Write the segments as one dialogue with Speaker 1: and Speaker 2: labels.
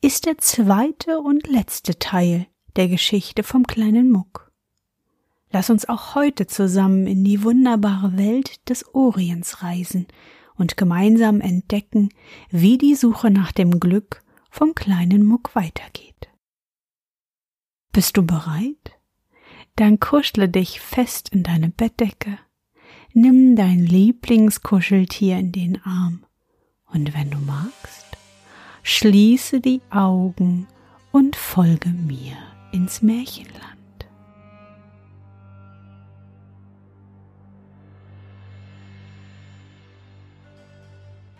Speaker 1: ist der zweite und letzte Teil der Geschichte vom kleinen Muck. Lass uns auch heute zusammen in die wunderbare Welt des Orients reisen und gemeinsam entdecken, wie die Suche nach dem Glück vom kleinen Muck weitergeht. Bist du bereit? Dann kuschle dich fest in deine Bettdecke, nimm dein Lieblingskuscheltier in den Arm und wenn du magst, schließe die Augen und folge mir ins Märchenland.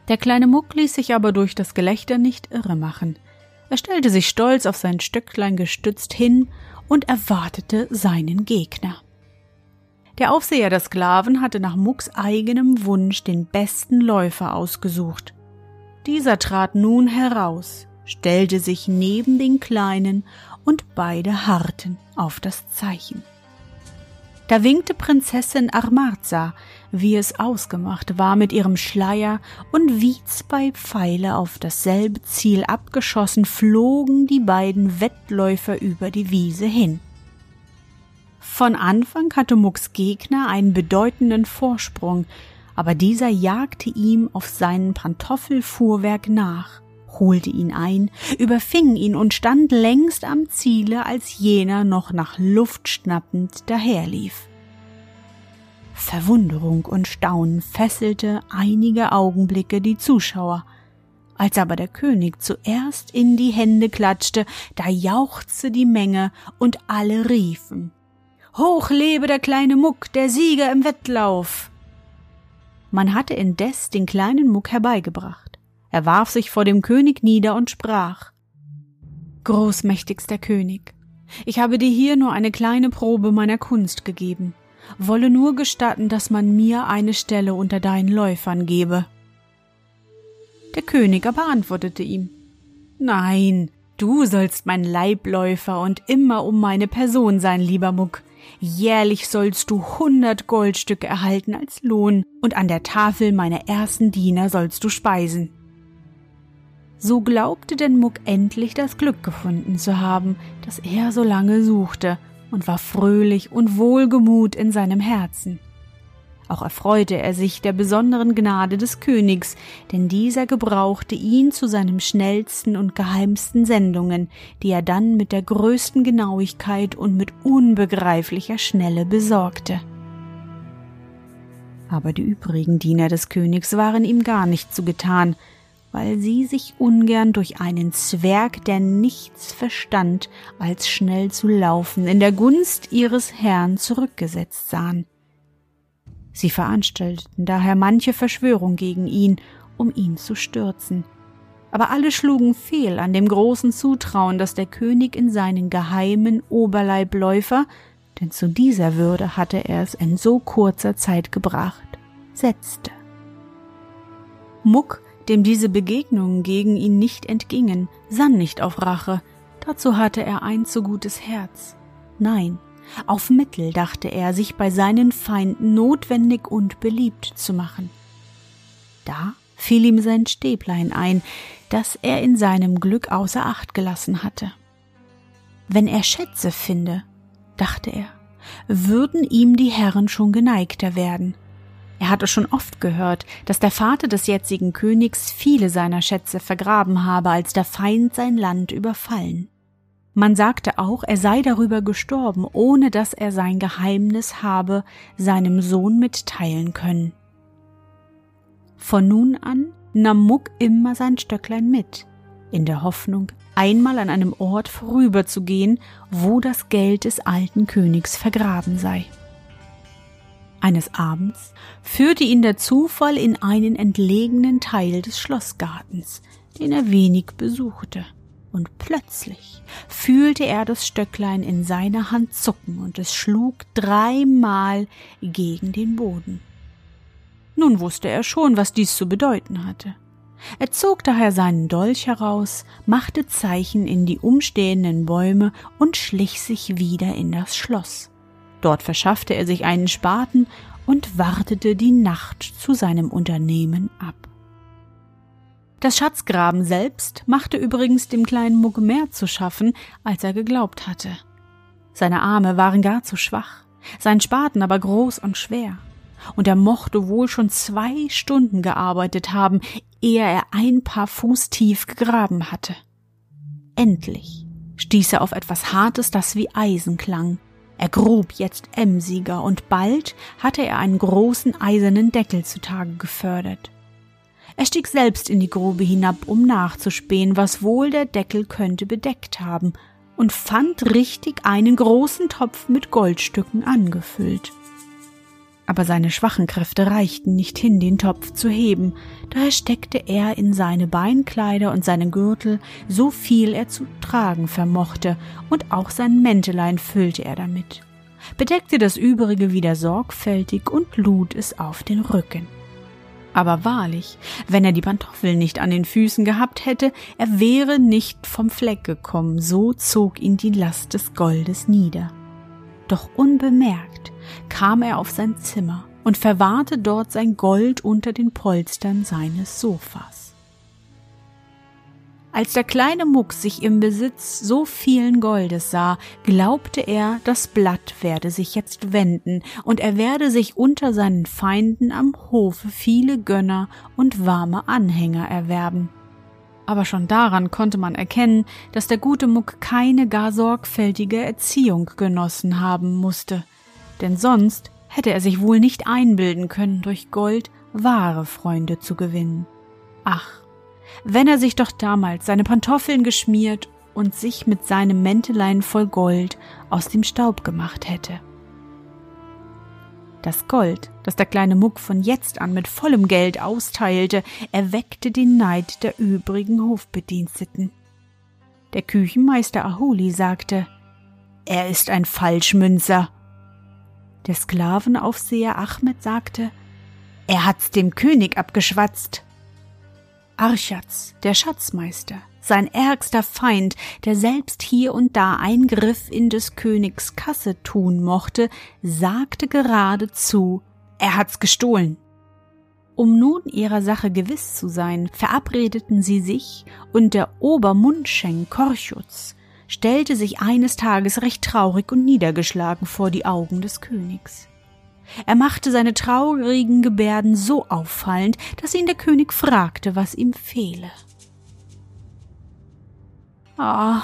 Speaker 1: Der kleine Muck ließ sich aber durch das Gelächter nicht irre machen. Er stellte sich stolz auf sein Stöcklein gestützt hin und erwartete seinen Gegner. Der Aufseher der Sklaven hatte nach Mucks eigenem Wunsch den besten Läufer ausgesucht. Dieser trat nun heraus, stellte sich neben den Kleinen und beide harrten auf das Zeichen. Da winkte Prinzessin Armarza, wie es ausgemacht war, mit ihrem Schleier, und wie zwei Pfeile auf dasselbe Ziel abgeschossen, flogen die beiden Wettläufer über die Wiese hin. Von Anfang hatte Mucks Gegner einen bedeutenden Vorsprung, aber dieser jagte ihm auf seinen Pantoffelfuhrwerk nach, holte ihn ein, überfing ihn und stand längst am Ziele, als jener noch nach Luft schnappend daherlief. Verwunderung und Staunen fesselte einige Augenblicke die Zuschauer. Als aber der König zuerst in die Hände klatschte, da jauchzte die Menge und alle riefen Hoch lebe der kleine Muck, der Sieger im Wettlauf. Man hatte indes den kleinen Muck herbeigebracht. Er warf sich vor dem König nieder und sprach Großmächtigster König, ich habe dir hier nur eine kleine Probe meiner Kunst gegeben wolle nur gestatten, dass man mir eine Stelle unter deinen Läufern gebe. Der König aber antwortete ihm Nein, du sollst mein Leibläufer und immer um meine Person sein, lieber Muck. Jährlich sollst du hundert Goldstücke erhalten als Lohn, und an der Tafel meiner ersten Diener sollst du speisen. So glaubte denn Muck endlich das Glück gefunden zu haben, das er so lange suchte, und war fröhlich und wohlgemut in seinem Herzen. Auch erfreute er sich der besonderen Gnade des Königs, denn dieser gebrauchte ihn zu seinen schnellsten und geheimsten Sendungen, die er dann mit der größten Genauigkeit und mit unbegreiflicher Schnelle besorgte. Aber die übrigen Diener des Königs waren ihm gar nicht zugetan, weil sie sich ungern durch einen Zwerg, der nichts verstand, als schnell zu laufen, in der Gunst ihres Herrn zurückgesetzt sahen. Sie veranstalteten daher manche Verschwörung gegen ihn, um ihn zu stürzen. Aber alle schlugen fehl an dem großen Zutrauen, das der König in seinen geheimen Oberleibläufer, denn zu dieser Würde hatte er es in so kurzer Zeit gebracht, setzte. Muck dem diese Begegnungen gegen ihn nicht entgingen, sann nicht auf Rache, dazu hatte er ein zu gutes Herz. Nein, auf Mittel dachte er, sich bei seinen Feinden notwendig und beliebt zu machen. Da fiel ihm sein Stäblein ein, das er in seinem Glück außer Acht gelassen hatte. Wenn er Schätze finde, dachte er, würden ihm die Herren schon geneigter werden, er hatte schon oft gehört, dass der Vater des jetzigen Königs viele seiner Schätze vergraben habe, als der Feind sein Land überfallen. Man sagte auch, er sei darüber gestorben, ohne dass er sein Geheimnis habe seinem Sohn mitteilen können. Von nun an nahm Muck immer sein Stöcklein mit, in der Hoffnung, einmal an einem Ort vorüberzugehen, wo das Geld des alten Königs vergraben sei. Eines Abends führte ihn der Zufall in einen entlegenen Teil des Schlossgartens, den er wenig besuchte, und plötzlich fühlte er das Stöcklein in seiner Hand zucken und es schlug dreimal gegen den Boden. Nun wusste er schon, was dies zu bedeuten hatte. Er zog daher seinen Dolch heraus, machte Zeichen in die umstehenden Bäume und schlich sich wieder in das Schloss. Dort verschaffte er sich einen Spaten und wartete die Nacht zu seinem Unternehmen ab. Das Schatzgraben selbst machte übrigens dem kleinen Muck mehr zu schaffen, als er geglaubt hatte. Seine Arme waren gar zu schwach, sein Spaten aber groß und schwer, und er mochte wohl schon zwei Stunden gearbeitet haben, ehe er ein paar Fuß tief gegraben hatte. Endlich stieß er auf etwas Hartes, das wie Eisen klang. Er grub jetzt emsiger, und bald hatte er einen großen eisernen Deckel zutage gefördert. Er stieg selbst in die Grube hinab, um nachzuspähen, was wohl der Deckel könnte bedeckt haben, und fand richtig einen großen Topf mit Goldstücken angefüllt. Aber seine schwachen Kräfte reichten nicht hin, den Topf zu heben, daher steckte er in seine Beinkleider und seinen Gürtel so viel er zu tragen vermochte, und auch sein Mäntelein füllte er damit, bedeckte das übrige wieder sorgfältig und lud es auf den Rücken. Aber wahrlich, wenn er die Pantoffeln nicht an den Füßen gehabt hätte, er wäre nicht vom Fleck gekommen, so zog ihn die Last des Goldes nieder. Doch unbemerkt kam er auf sein Zimmer und verwahrte dort sein Gold unter den Polstern seines Sofas. Als der kleine Muck sich im Besitz so vielen Goldes sah, glaubte er, das Blatt werde sich jetzt wenden, und er werde sich unter seinen Feinden am Hofe viele Gönner und warme Anhänger erwerben. Aber schon daran konnte man erkennen, dass der gute Muck keine gar sorgfältige Erziehung genossen haben musste, denn sonst hätte er sich wohl nicht einbilden können, durch Gold wahre Freunde zu gewinnen. Ach, wenn er sich doch damals seine Pantoffeln geschmiert und sich mit seinem Mäntelein voll Gold aus dem Staub gemacht hätte. Das Gold, das der kleine Muck von jetzt an mit vollem Geld austeilte, erweckte den Neid der übrigen Hofbediensteten. Der Küchenmeister Ahuli sagte, er ist ein Falschmünzer. Der Sklavenaufseher Ahmed sagte, er hat's dem König abgeschwatzt. Archatz, der Schatzmeister, sein ärgster Feind, der selbst hier und da Eingriff in des Königs Kasse tun mochte, sagte geradezu, er hat's gestohlen. Um nun ihrer Sache gewiss zu sein, verabredeten sie sich, und der Obermundschenk Korchutz stellte sich eines Tages recht traurig und niedergeschlagen vor die Augen des Königs. Er machte seine traurigen Gebärden so auffallend, dass ihn der König fragte, was ihm fehle. Ah,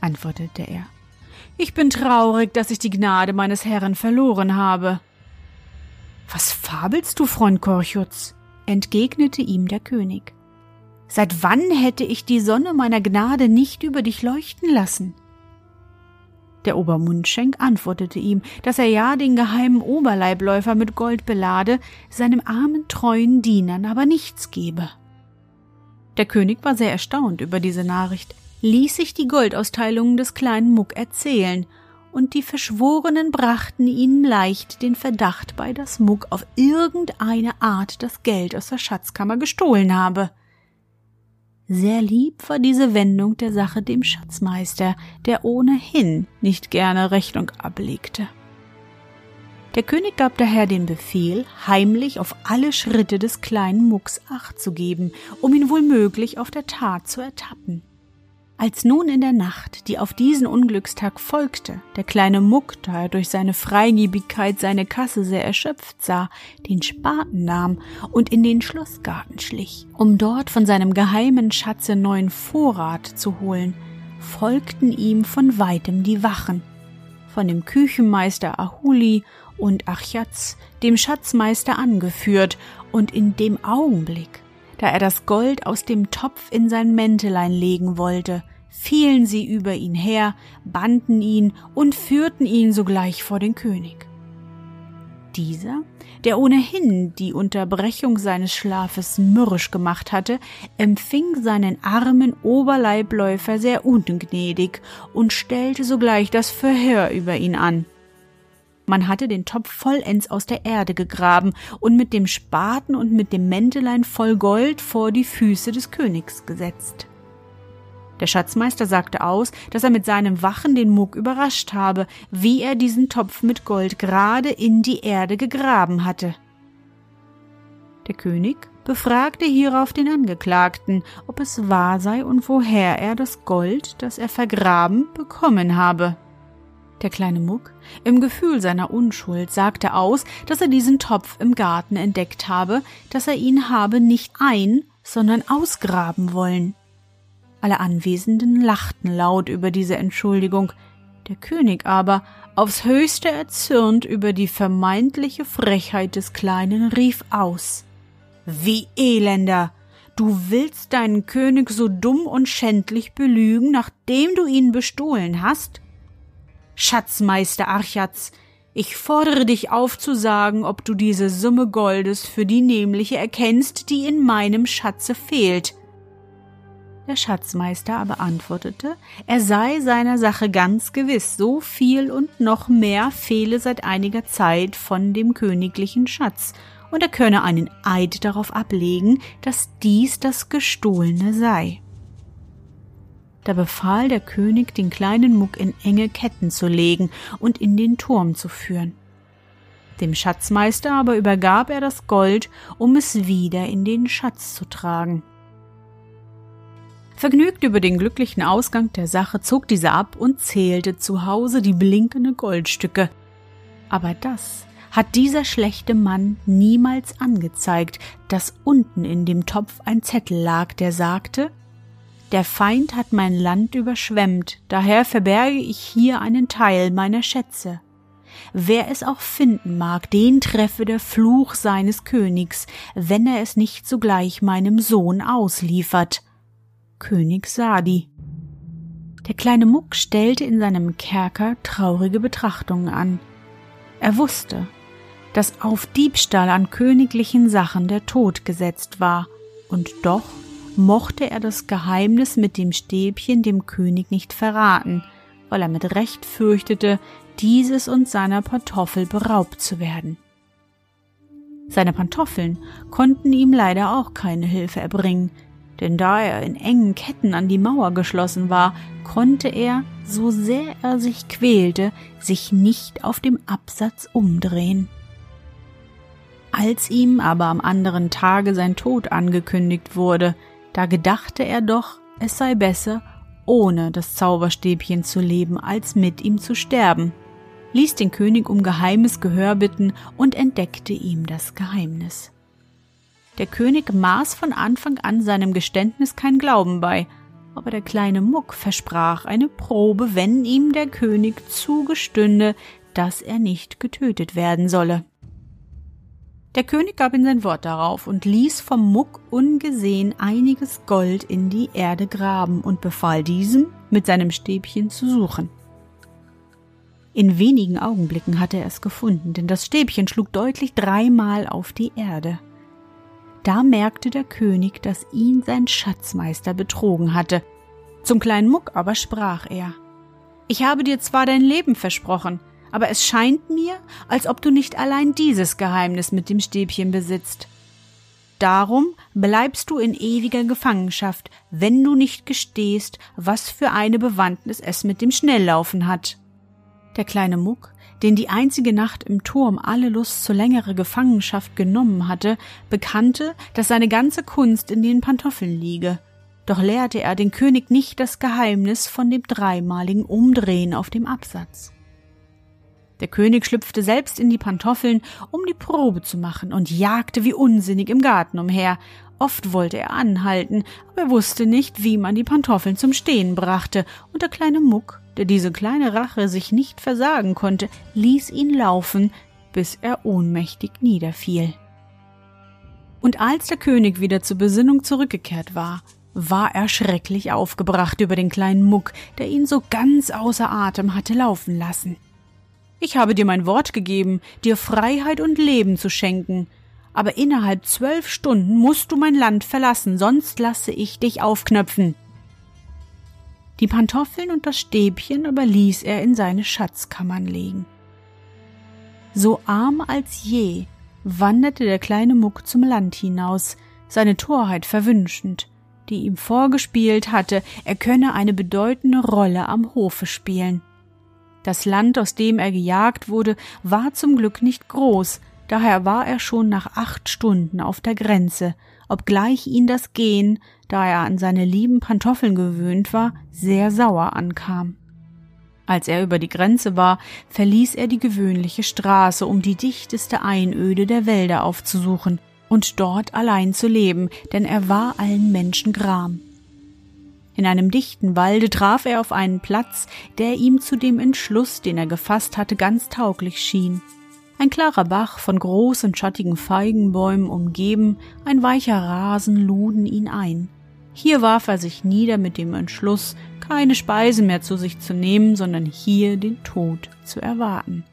Speaker 1: antwortete er, ich bin traurig, dass ich die Gnade meines Herrn verloren habe. Was fabelst du, Freund Korchutz? entgegnete ihm der König. Seit wann hätte ich die Sonne meiner Gnade nicht über dich leuchten lassen? Der Obermundschenk antwortete ihm, dass er ja den geheimen Oberleibläufer mit Gold belade, seinem armen treuen Dienern aber nichts gebe. Der König war sehr erstaunt über diese Nachricht, ließ sich die Goldausteilungen des kleinen Muck erzählen, und die Verschworenen brachten ihnen leicht den Verdacht bei, dass Muck auf irgendeine Art das Geld aus der Schatzkammer gestohlen habe. Sehr lieb war diese Wendung der Sache dem Schatzmeister, der ohnehin nicht gerne Rechnung ablegte. Der König gab daher den Befehl, heimlich auf alle Schritte des kleinen Mucks acht zu geben, um ihn wohl möglich auf der Tat zu ertappen. Als nun in der Nacht, die auf diesen Unglückstag folgte, der kleine Muck, da er durch seine Freigebigkeit seine Kasse sehr erschöpft sah, den Spaten nahm und in den Schlossgarten schlich, um dort von seinem geheimen Schatze neuen Vorrat zu holen, folgten ihm von weitem die Wachen, von dem Küchenmeister Ahuli und Achatz, dem Schatzmeister angeführt, und in dem Augenblick, da er das Gold aus dem Topf in sein Mäntelein legen wollte, fielen sie über ihn her, banden ihn und führten ihn sogleich vor den König. Dieser der ohnehin die Unterbrechung seines Schlafes mürrisch gemacht hatte, empfing seinen armen Oberleibläufer sehr ungnädig und stellte sogleich das Verhör über ihn an. Man hatte den Topf vollends aus der Erde gegraben und mit dem Spaten und mit dem Mäntelein voll Gold vor die Füße des Königs gesetzt. Der Schatzmeister sagte aus, dass er mit seinem Wachen den Muck überrascht habe, wie er diesen Topf mit Gold gerade in die Erde gegraben hatte. Der König befragte hierauf den Angeklagten, ob es wahr sei und woher er das Gold, das er vergraben, bekommen habe. Der kleine Muck, im Gefühl seiner Unschuld, sagte aus, dass er diesen Topf im Garten entdeckt habe, dass er ihn habe nicht ein, sondern ausgraben wollen. Alle Anwesenden lachten laut über diese Entschuldigung, der König aber, aufs höchste erzürnt über die vermeintliche Frechheit des Kleinen, rief aus Wie Elender. Du willst deinen König so dumm und schändlich belügen, nachdem du ihn bestohlen hast? Schatzmeister Archatz, ich fordere dich auf zu sagen, ob du diese Summe Goldes für die nämliche erkennst, die in meinem Schatze fehlt. Der Schatzmeister aber antwortete, er sei seiner Sache ganz gewiss, so viel und noch mehr fehle seit einiger Zeit von dem königlichen Schatz, und er könne einen Eid darauf ablegen, dass dies das Gestohlene sei. Da befahl der König, den kleinen Muck in enge Ketten zu legen und in den Turm zu führen. Dem Schatzmeister aber übergab er das Gold, um es wieder in den Schatz zu tragen. Vergnügt über den glücklichen Ausgang der Sache zog dieser ab und zählte zu Hause die blinkende Goldstücke. Aber das hat dieser schlechte Mann niemals angezeigt, dass unten in dem Topf ein Zettel lag, der sagte Der Feind hat mein Land überschwemmt, daher verberge ich hier einen Teil meiner Schätze. Wer es auch finden mag, den treffe der Fluch seines Königs, wenn er es nicht sogleich meinem Sohn ausliefert. König Sadi. Der kleine Muck stellte in seinem Kerker traurige Betrachtungen an. Er wusste, dass auf Diebstahl an königlichen Sachen der Tod gesetzt war, und doch mochte er das Geheimnis mit dem Stäbchen dem König nicht verraten, weil er mit Recht fürchtete, dieses und seiner Pantoffel beraubt zu werden. Seine Pantoffeln konnten ihm leider auch keine Hilfe erbringen, denn da er in engen Ketten an die Mauer geschlossen war, konnte er, so sehr er sich quälte, sich nicht auf dem Absatz umdrehen. Als ihm aber am anderen Tage sein Tod angekündigt wurde, da gedachte er doch, es sei besser, ohne das Zauberstäbchen zu leben, als mit ihm zu sterben, ließ den König um geheimes Gehör bitten und entdeckte ihm das Geheimnis. Der König maß von Anfang an seinem Geständnis kein Glauben bei, aber der kleine Muck versprach eine Probe, wenn ihm der König zugestünde, dass er nicht getötet werden solle. Der König gab ihm sein Wort darauf und ließ vom Muck ungesehen einiges Gold in die Erde graben und befahl diesem, mit seinem Stäbchen zu suchen. In wenigen Augenblicken hatte er es gefunden, denn das Stäbchen schlug deutlich dreimal auf die Erde. Da merkte der König, dass ihn sein Schatzmeister betrogen hatte. Zum kleinen Muck aber sprach er Ich habe dir zwar dein Leben versprochen, aber es scheint mir, als ob du nicht allein dieses Geheimnis mit dem Stäbchen besitzt. Darum bleibst du in ewiger Gefangenschaft, wenn du nicht gestehst, was für eine Bewandtnis es mit dem Schnelllaufen hat. Der kleine Muck den die einzige Nacht im Turm alle Lust zur längere Gefangenschaft genommen hatte, bekannte, dass seine ganze Kunst in den Pantoffeln liege. Doch lehrte er den König nicht das Geheimnis von dem dreimaligen Umdrehen auf dem Absatz. Der König schlüpfte selbst in die Pantoffeln, um die Probe zu machen, und jagte wie unsinnig im Garten umher. Oft wollte er anhalten, aber er wusste nicht, wie man die Pantoffeln zum Stehen brachte, und der kleine Muck der diese kleine Rache sich nicht versagen konnte, ließ ihn laufen, bis er ohnmächtig niederfiel. Und als der König wieder zur Besinnung zurückgekehrt war, war er schrecklich aufgebracht über den kleinen Muck, der ihn so ganz außer Atem hatte laufen lassen. Ich habe dir mein Wort gegeben, dir Freiheit und Leben zu schenken, aber innerhalb zwölf Stunden musst du mein Land verlassen, sonst lasse ich dich aufknöpfen. Die Pantoffeln und das Stäbchen aber ließ er in seine Schatzkammern legen. So arm als je wanderte der kleine Muck zum Land hinaus, seine Torheit verwünschend, die ihm vorgespielt hatte, er könne eine bedeutende Rolle am Hofe spielen. Das Land, aus dem er gejagt wurde, war zum Glück nicht groß, daher war er schon nach acht Stunden auf der Grenze, obgleich ihn das Gehen, da er an seine lieben Pantoffeln gewöhnt war, sehr sauer ankam. Als er über die Grenze war, verließ er die gewöhnliche Straße, um die dichteste Einöde der Wälder aufzusuchen und dort allein zu leben, denn er war allen Menschen gram. In einem dichten Walde traf er auf einen Platz, der ihm zu dem Entschluss, den er gefasst hatte, ganz tauglich schien. Ein klarer Bach von großen schattigen Feigenbäumen umgeben, ein weicher Rasen luden ihn ein. Hier warf er sich nieder mit dem Entschluss, keine Speise mehr zu sich zu nehmen, sondern hier den Tod zu erwarten.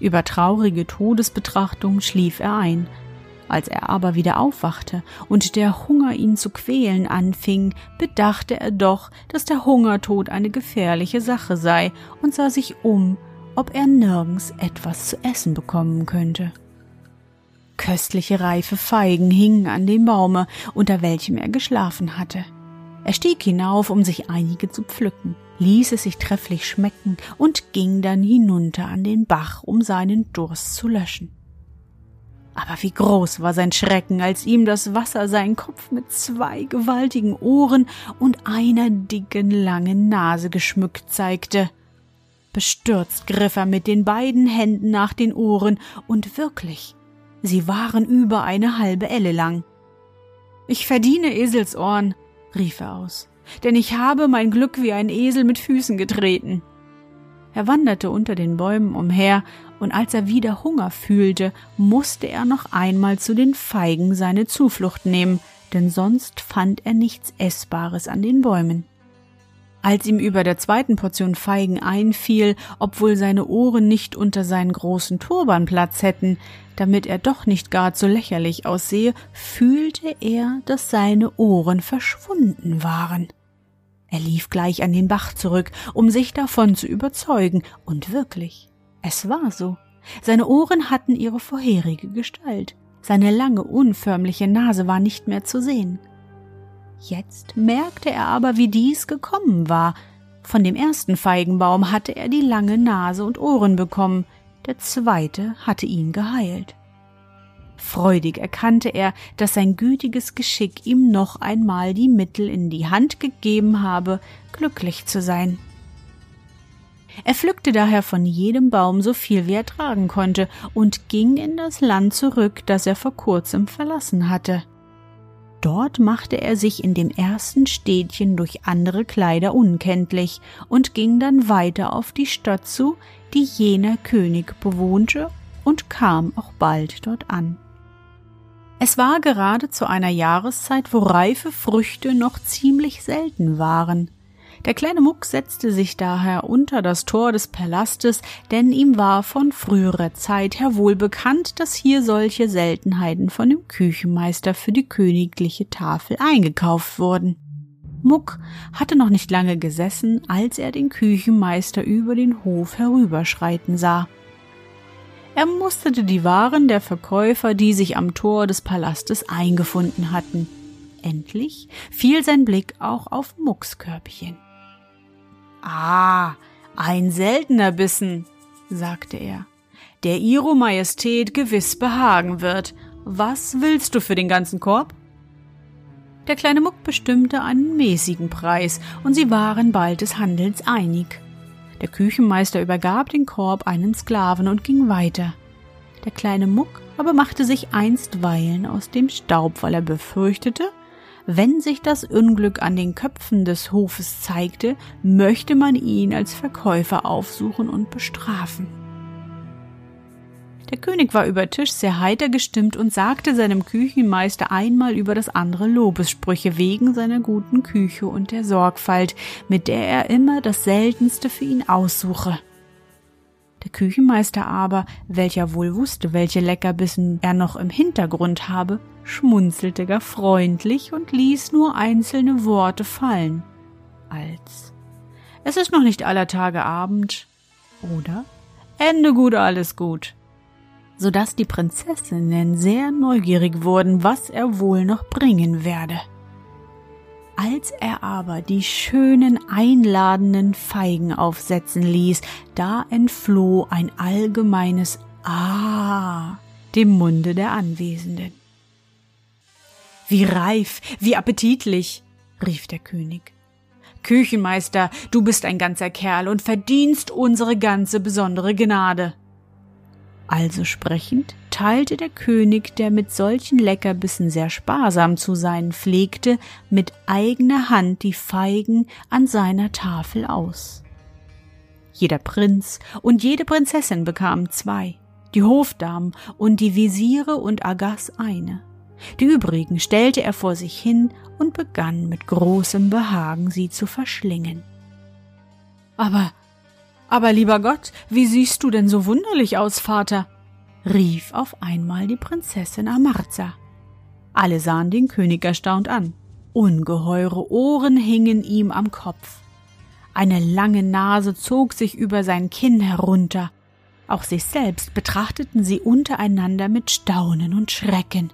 Speaker 1: Über traurige Todesbetrachtung schlief er ein, als er aber wieder aufwachte und der Hunger ihn zu quälen anfing, bedachte er doch, dass der Hungertod eine gefährliche Sache sei und sah sich um, ob er nirgends etwas zu essen bekommen könnte. Köstliche reife Feigen hingen an dem Baume, unter welchem er geschlafen hatte. Er stieg hinauf, um sich einige zu pflücken, ließ es sich trefflich schmecken und ging dann hinunter an den Bach, um seinen Durst zu löschen. Aber wie groß war sein Schrecken, als ihm das Wasser seinen Kopf mit zwei gewaltigen Ohren und einer dicken langen Nase geschmückt zeigte. Bestürzt griff er mit den beiden Händen nach den Ohren, und wirklich, Sie waren über eine halbe Elle lang. Ich verdiene Eselsohren, rief er aus, denn ich habe mein Glück wie ein Esel mit Füßen getreten. Er wanderte unter den Bäumen umher, und als er wieder Hunger fühlte, musste er noch einmal zu den Feigen seine Zuflucht nehmen, denn sonst fand er nichts Essbares an den Bäumen. Als ihm über der zweiten Portion Feigen einfiel, obwohl seine Ohren nicht unter seinen großen Turban Platz hätten, damit er doch nicht gar zu lächerlich aussehe, fühlte er, dass seine Ohren verschwunden waren. Er lief gleich an den Bach zurück, um sich davon zu überzeugen, und wirklich, es war so. Seine Ohren hatten ihre vorherige Gestalt. Seine lange, unförmliche Nase war nicht mehr zu sehen. Jetzt merkte er aber, wie dies gekommen war. Von dem ersten Feigenbaum hatte er die lange Nase und Ohren bekommen, der zweite hatte ihn geheilt. Freudig erkannte er, dass sein gütiges Geschick ihm noch einmal die Mittel in die Hand gegeben habe, glücklich zu sein. Er pflückte daher von jedem Baum so viel wie er tragen konnte und ging in das Land zurück, das er vor kurzem verlassen hatte. Dort machte er sich in dem ersten Städtchen durch andere Kleider unkenntlich und ging dann weiter auf die Stadt zu, die jener König bewohnte, und kam auch bald dort an. Es war gerade zu einer Jahreszeit, wo reife Früchte noch ziemlich selten waren. Der kleine Muck setzte sich daher unter das Tor des Palastes, denn ihm war von früherer Zeit her wohl bekannt, dass hier solche Seltenheiten von dem Küchenmeister für die königliche Tafel eingekauft wurden. Muck hatte noch nicht lange gesessen, als er den Küchenmeister über den Hof herüberschreiten sah. Er musterte die Waren der Verkäufer, die sich am Tor des Palastes eingefunden hatten. Endlich fiel sein Blick auch auf Mucks Körbchen. Ah, ein seltener Bissen, sagte er, der Ihro Majestät gewiss behagen wird. Was willst du für den ganzen Korb? Der kleine Muck bestimmte einen mäßigen Preis, und sie waren bald des Handels einig. Der Küchenmeister übergab den Korb einen Sklaven und ging weiter. Der kleine Muck aber machte sich einstweilen aus dem Staub, weil er befürchtete, wenn sich das Unglück an den Köpfen des Hofes zeigte, möchte man ihn als Verkäufer aufsuchen und bestrafen. Der König war über Tisch sehr heiter gestimmt und sagte seinem Küchenmeister einmal über das andere Lobessprüche wegen seiner guten Küche und der Sorgfalt, mit der er immer das Seltenste für ihn aussuche. Der Küchenmeister aber, welcher wohl wusste, welche Leckerbissen er noch im Hintergrund habe, schmunzelte gar freundlich und ließ nur einzelne Worte fallen, als Es ist noch nicht aller Tage Abend oder Ende gut, alles gut, so dass die Prinzessinnen sehr neugierig wurden, was er wohl noch bringen werde. Als er aber die schönen einladenden Feigen aufsetzen ließ, da entfloh ein allgemeines Ah dem Munde der Anwesenden. Wie reif, wie appetitlich, rief der König. Küchenmeister, du bist ein ganzer Kerl und verdienst unsere ganze besondere Gnade. Also sprechend teilte der König, der mit solchen Leckerbissen sehr sparsam zu sein pflegte, mit eigener Hand die Feigen an seiner Tafel aus. Jeder Prinz und jede Prinzessin bekamen zwei, die Hofdamen und die Visiere und Agas eine. Die übrigen stellte er vor sich hin und begann mit großem Behagen sie zu verschlingen. Aber aber lieber Gott, wie siehst du denn so wunderlich aus, Vater? rief auf einmal die Prinzessin Amarza. Alle sahen den König erstaunt an. Ungeheure Ohren hingen ihm am Kopf. Eine lange Nase zog sich über sein Kinn herunter. Auch sich selbst betrachteten sie untereinander mit Staunen und Schrecken.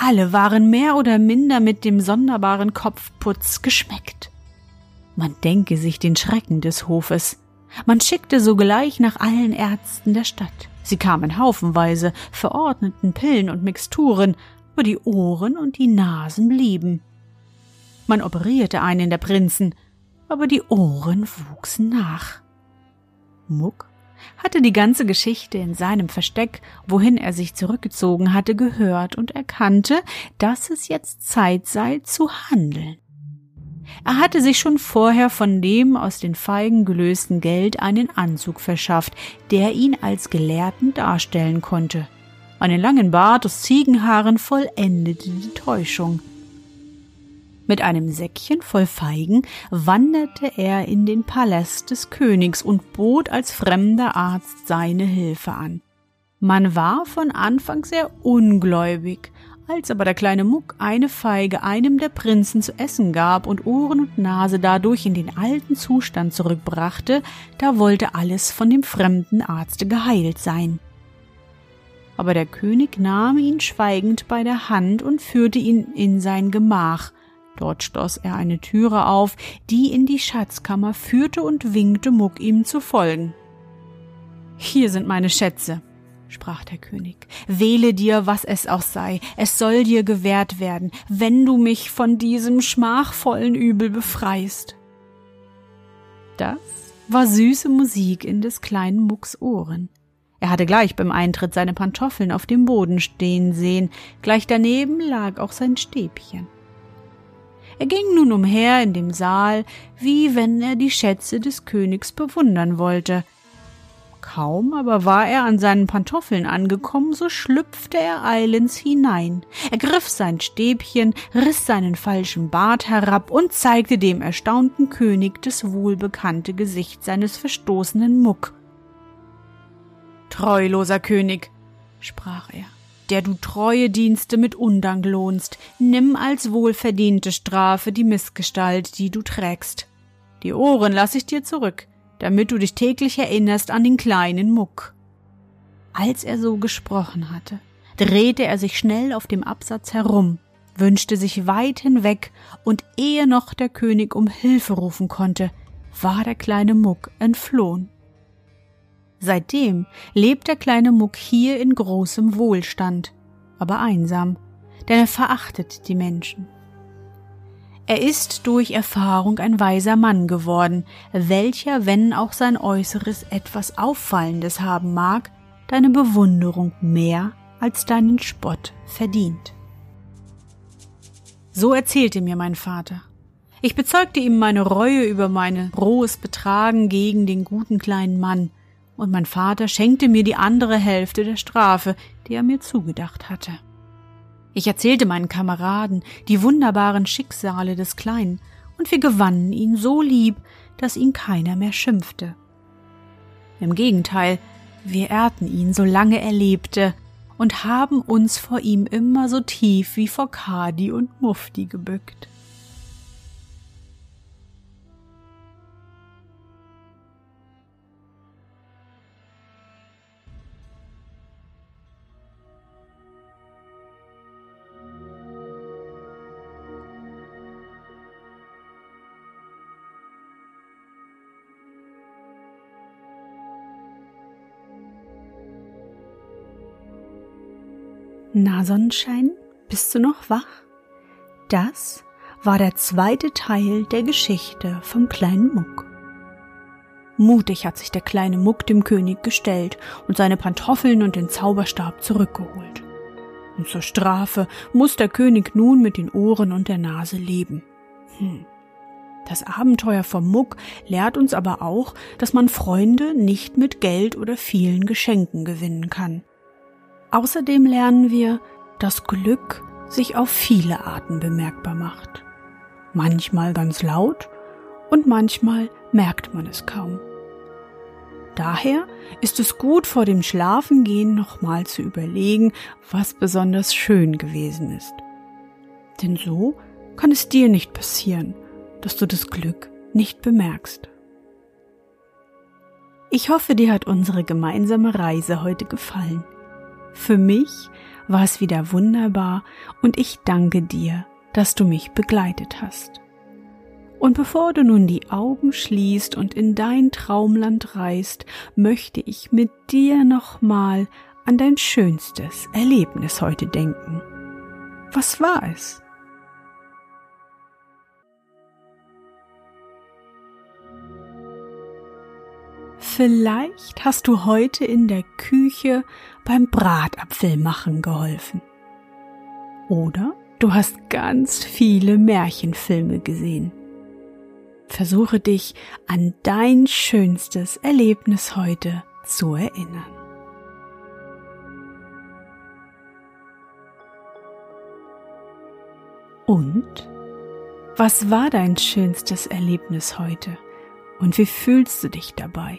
Speaker 1: Alle waren mehr oder minder mit dem sonderbaren Kopfputz geschmeckt. Man denke sich den Schrecken des Hofes. Man schickte sogleich nach allen Ärzten der Stadt. Sie kamen haufenweise, verordneten Pillen und Mixturen, aber die Ohren und die Nasen blieben. Man operierte einen der Prinzen, aber die Ohren wuchsen nach. Muck hatte die ganze Geschichte in seinem Versteck, wohin er sich zurückgezogen hatte, gehört und erkannte, dass es jetzt Zeit sei zu handeln. Er hatte sich schon vorher von dem aus den Feigen gelösten Geld einen Anzug verschafft, der ihn als Gelehrten darstellen konnte. Einen langen Bart aus Ziegenhaaren vollendete die Täuschung. Mit einem Säckchen voll Feigen wanderte er in den Palast des Königs und bot als fremder Arzt seine Hilfe an. Man war von Anfang sehr ungläubig, als aber der kleine Muck eine Feige einem der Prinzen zu essen gab und Ohren und Nase dadurch in den alten Zustand zurückbrachte, da wollte alles von dem fremden Arzte geheilt sein. Aber der König nahm ihn schweigend bei der Hand und führte ihn in sein Gemach. Dort schloss er eine Türe auf, die in die Schatzkammer führte und winkte Muck ihm zu folgen. Hier sind meine Schätze, sprach der König, wähle dir, was es auch sei, es soll dir gewährt werden, wenn du mich von diesem schmachvollen Übel befreist. Das war süße Musik in des kleinen Mucks Ohren. Er hatte gleich beim Eintritt seine Pantoffeln auf dem Boden stehen sehen, gleich daneben lag auch sein Stäbchen. Er ging nun umher in dem Saal, wie wenn er die Schätze des Königs bewundern wollte, Kaum aber war er an seinen Pantoffeln angekommen, so schlüpfte er eilends hinein, ergriff sein Stäbchen, riss seinen falschen Bart herab und zeigte dem erstaunten König das wohlbekannte Gesicht seines verstoßenen Muck. Treuloser König, sprach er, der du treue Dienste mit Undank lohnst, nimm als wohlverdiente Strafe die Missgestalt, die du trägst. Die Ohren lass ich dir zurück, damit du dich täglich erinnerst an den kleinen Muck. Als er so gesprochen hatte, drehte er sich schnell auf dem Absatz herum, wünschte sich weit hinweg, und ehe noch der König um Hilfe rufen konnte, war der kleine Muck entflohen. Seitdem lebt der kleine Muck hier in großem Wohlstand, aber einsam, denn er verachtet die Menschen. Er ist durch Erfahrung ein weiser Mann geworden, welcher, wenn auch sein Äußeres etwas Auffallendes haben mag, deine Bewunderung mehr als deinen Spott verdient. So erzählte mir mein Vater. Ich bezeugte ihm meine Reue über mein rohes Betragen gegen den guten kleinen Mann, und mein Vater schenkte mir die andere Hälfte der Strafe, die er mir zugedacht hatte. Ich erzählte meinen Kameraden die wunderbaren Schicksale des Kleinen, und wir gewannen ihn so lieb, dass ihn keiner mehr schimpfte. Im Gegenteil, Wir ehrten ihn, solange er lebte, und haben uns vor ihm immer so tief wie vor Kadi und Mufti gebückt. Na Sonnenschein, bist du noch wach? Das war der zweite Teil der Geschichte vom kleinen Muck. Mutig hat sich der kleine Muck dem König gestellt und seine Pantoffeln und den Zauberstab zurückgeholt. Und zur Strafe muss der König nun mit den Ohren und der Nase leben. Hm. Das Abenteuer vom Muck lehrt uns aber auch, dass man Freunde nicht mit Geld oder vielen Geschenken gewinnen kann. Außerdem lernen wir, dass Glück sich auf viele Arten bemerkbar macht. Manchmal ganz laut und manchmal merkt man es kaum. Daher ist es gut, vor dem Schlafengehen nochmal zu überlegen, was besonders schön gewesen ist. Denn so kann es dir nicht passieren, dass du das Glück nicht bemerkst. Ich hoffe, dir hat unsere gemeinsame Reise heute gefallen. Für mich war es wieder wunderbar und ich danke dir, dass du mich begleitet hast. Und bevor du nun die Augen schließt und in dein Traumland reist, möchte ich mit dir nochmal an dein schönstes Erlebnis heute denken. Was war es? Vielleicht hast du heute in der Küche beim Bratapfelmachen geholfen. Oder du hast ganz viele Märchenfilme gesehen. Versuche dich an dein schönstes Erlebnis heute zu erinnern. Und was war dein schönstes Erlebnis heute? Und wie fühlst du dich dabei?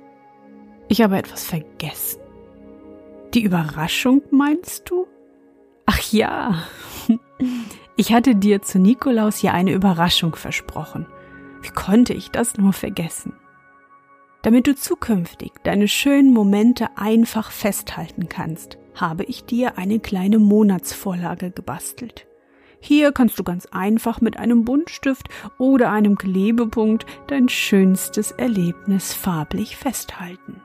Speaker 1: Ich habe etwas vergessen. Die Überraschung meinst du? Ach ja, ich hatte dir zu Nikolaus ja eine Überraschung versprochen. Wie konnte ich das nur vergessen? Damit du zukünftig deine schönen Momente einfach festhalten kannst, habe ich dir eine kleine Monatsvorlage gebastelt. Hier kannst du ganz einfach mit einem Buntstift oder einem Klebepunkt dein schönstes Erlebnis farblich festhalten.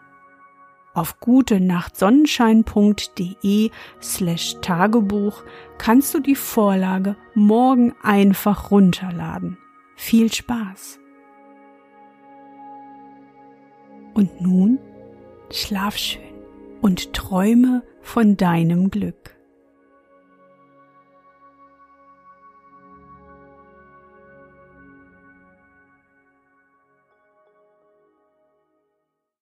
Speaker 1: Auf gute nachtsonnenschein.de slash Tagebuch kannst du die Vorlage morgen einfach runterladen. Viel Spaß! Und nun schlaf schön und träume von deinem Glück.